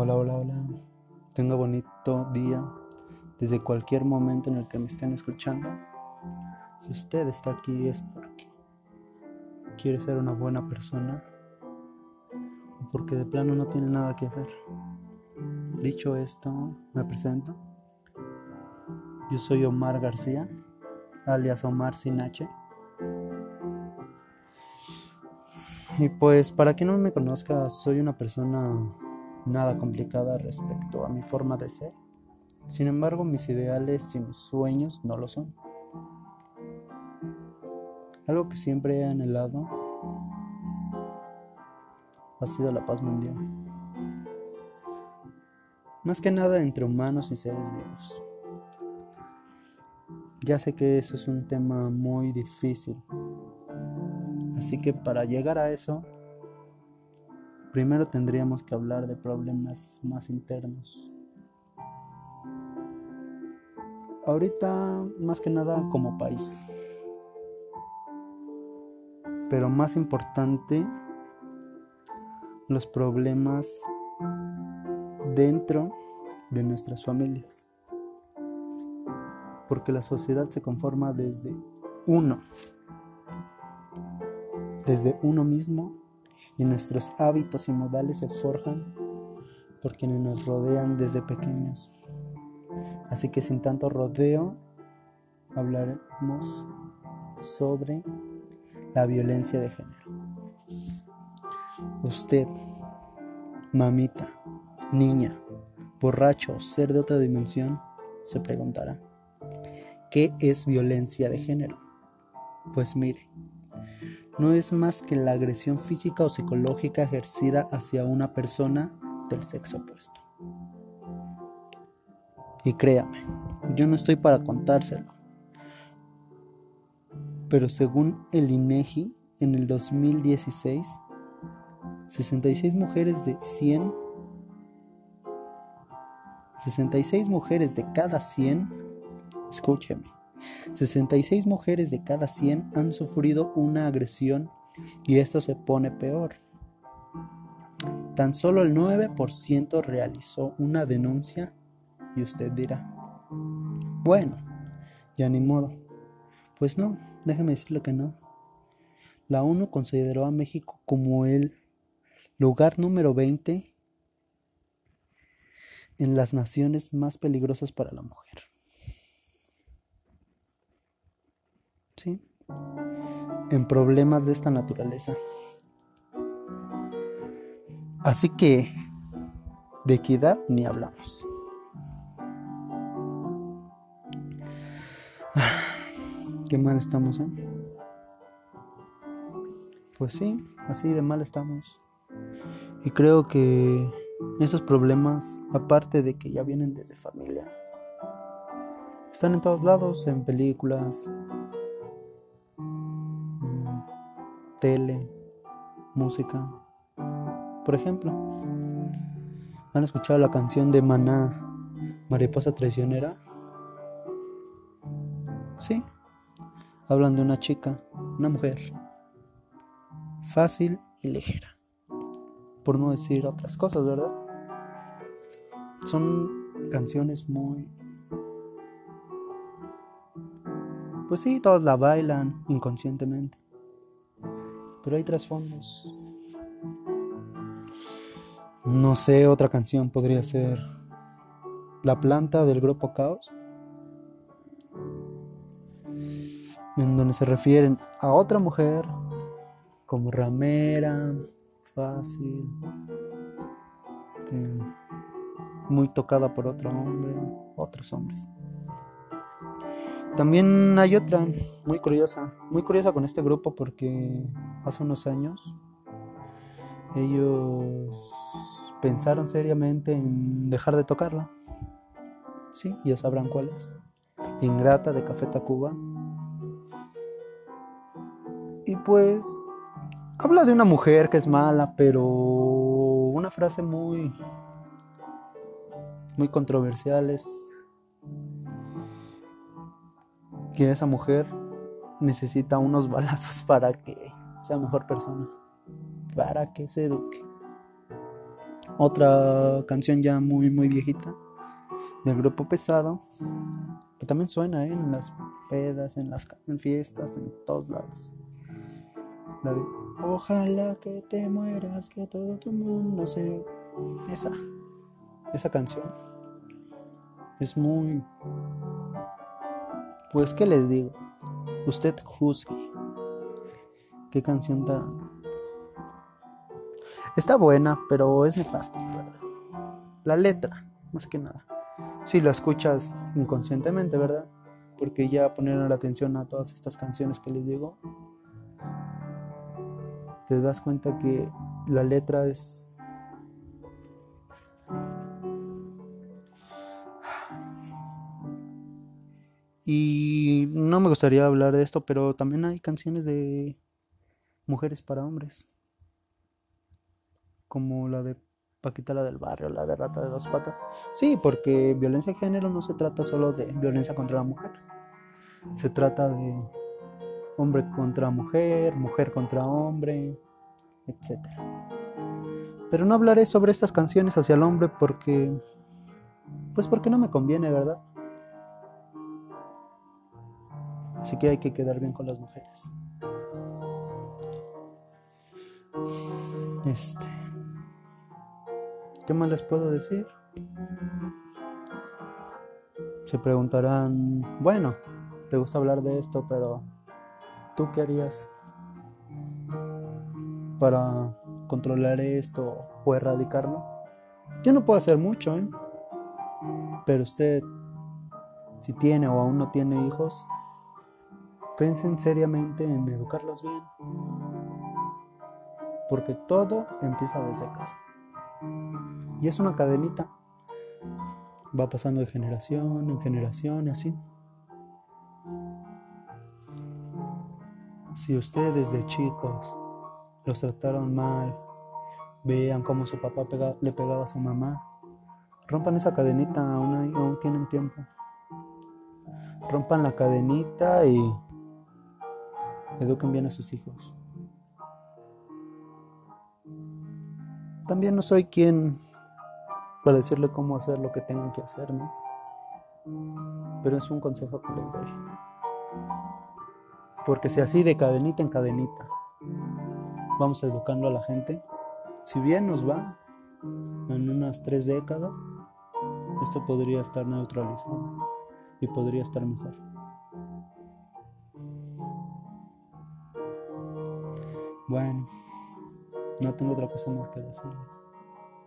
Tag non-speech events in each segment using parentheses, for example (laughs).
Hola, hola, hola. Tenga bonito día desde cualquier momento en el que me estén escuchando. Si usted está aquí es porque quiere ser una buena persona o porque de plano no tiene nada que hacer. Dicho esto, me presento. Yo soy Omar García, alias Omar Sinache. Y pues para quien no me conozca, soy una persona nada complicada respecto a mi forma de ser. Sin embargo, mis ideales y mis sueños no lo son. Algo que siempre he anhelado ha sido la paz mundial. Más que nada entre humanos y seres vivos. Ya sé que eso es un tema muy difícil. Así que para llegar a eso, primero tendríamos que hablar de problemas más internos. Ahorita, más que nada como país. Pero más importante, los problemas dentro de nuestras familias. Porque la sociedad se conforma desde uno, desde uno mismo y nuestros hábitos y modales se forjan por quienes nos rodean desde pequeños. Así que sin tanto rodeo, hablaremos sobre la violencia de género. Usted, mamita, niña, borracho, ser de otra dimensión, se preguntará, ¿qué es violencia de género? Pues mire, no es más que la agresión física o psicológica ejercida hacia una persona del sexo opuesto. Y créame, yo no estoy para contárselo. Pero según el INEGI, en el 2016, 66 mujeres de 100 66 mujeres de cada 100, escúcheme, 66 mujeres de cada 100 han sufrido una agresión y esto se pone peor. Tan solo el 9% realizó una denuncia y usted dirá, bueno, ya ni modo. Pues no, déjeme decirle que no. La ONU consideró a México como el lugar número 20 en las naciones más peligrosas para la mujer. ¿Sí? En problemas de esta naturaleza. Así que de equidad ni hablamos. Qué mal estamos, ¿eh? Pues sí, así de mal estamos. Y creo que esos problemas, aparte de que ya vienen desde familia, están en todos lados, en películas, tele, música. Por ejemplo, ¿han escuchado la canción de Maná, Mariposa Traicionera? Sí, hablan de una chica, una mujer, fácil y ligera por no decir otras cosas, ¿verdad? Son canciones muy... Pues sí, todos la bailan inconscientemente, pero hay trasfondos. No sé, otra canción podría ser La planta del grupo Caos, en donde se refieren a otra mujer como ramera, fácil, este, muy tocada por otro hombre, otros hombres. También hay otra muy curiosa, muy curiosa con este grupo porque hace unos años ellos pensaron seriamente en dejar de tocarla. Sí, ya sabrán cuál es. Ingrata de Café Tacuba. Y pues Habla de una mujer que es mala, pero una frase muy muy controversial es que esa mujer necesita unos (laughs) balazos para que sea mejor persona, para que se eduque. Otra canción ya muy, muy viejita del grupo pesado, que también suena ¿eh? en las pedas, en las en fiestas, en todos lados. La de Ojalá que te mueras, que todo tu mundo se. Esa. Esa canción. Es muy. Pues, ¿qué les digo? Usted juzgue. ¿Qué canción tan.? Está buena, pero es nefasta, ¿verdad? La letra, más que nada. Si la escuchas inconscientemente, ¿verdad? Porque ya poner la atención a todas estas canciones que les digo, te das cuenta que la letra es Y no me gustaría hablar de esto, pero también hay canciones de mujeres para hombres. Como la de Paquita la del barrio, la de Rata de dos patas. Sí, porque violencia de género no se trata solo de violencia contra la mujer. Se trata de hombre contra mujer, mujer contra hombre, etc. Pero no hablaré sobre estas canciones hacia el hombre porque... Pues porque no me conviene, ¿verdad? Así que hay que quedar bien con las mujeres. Este. ¿Qué más les puedo decir? Se preguntarán, bueno, te gusta hablar de esto, pero ¿tú qué harías para controlar esto o erradicarlo? Yo no puedo hacer mucho, ¿eh? Pero usted, si tiene o aún no tiene hijos, Piensen seriamente en educarlos bien. Porque todo empieza desde casa. Y es una cadenita. Va pasando de generación en generación y así. Si ustedes de chicos los trataron mal, vean cómo su papá le pegaba a su mamá, rompan esa cadenita, aún, aún tienen tiempo. Rompan la cadenita y eduquen bien a sus hijos. También no soy quien para decirle cómo hacer lo que tengan que hacer, ¿no? Pero es un consejo que les doy. Porque si así de cadenita en cadenita vamos educando a la gente, si bien nos va en unas tres décadas, esto podría estar neutralizado y podría estar mejor. Bueno, no tengo otra cosa más que decirles.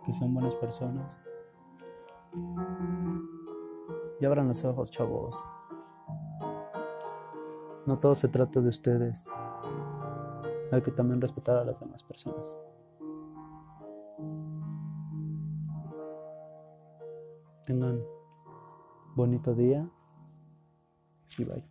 Que son buenas personas. Y abran los ojos, chavos. No todo se trata de ustedes. Hay que también respetar a las demás personas. Tengan bonito día y bye.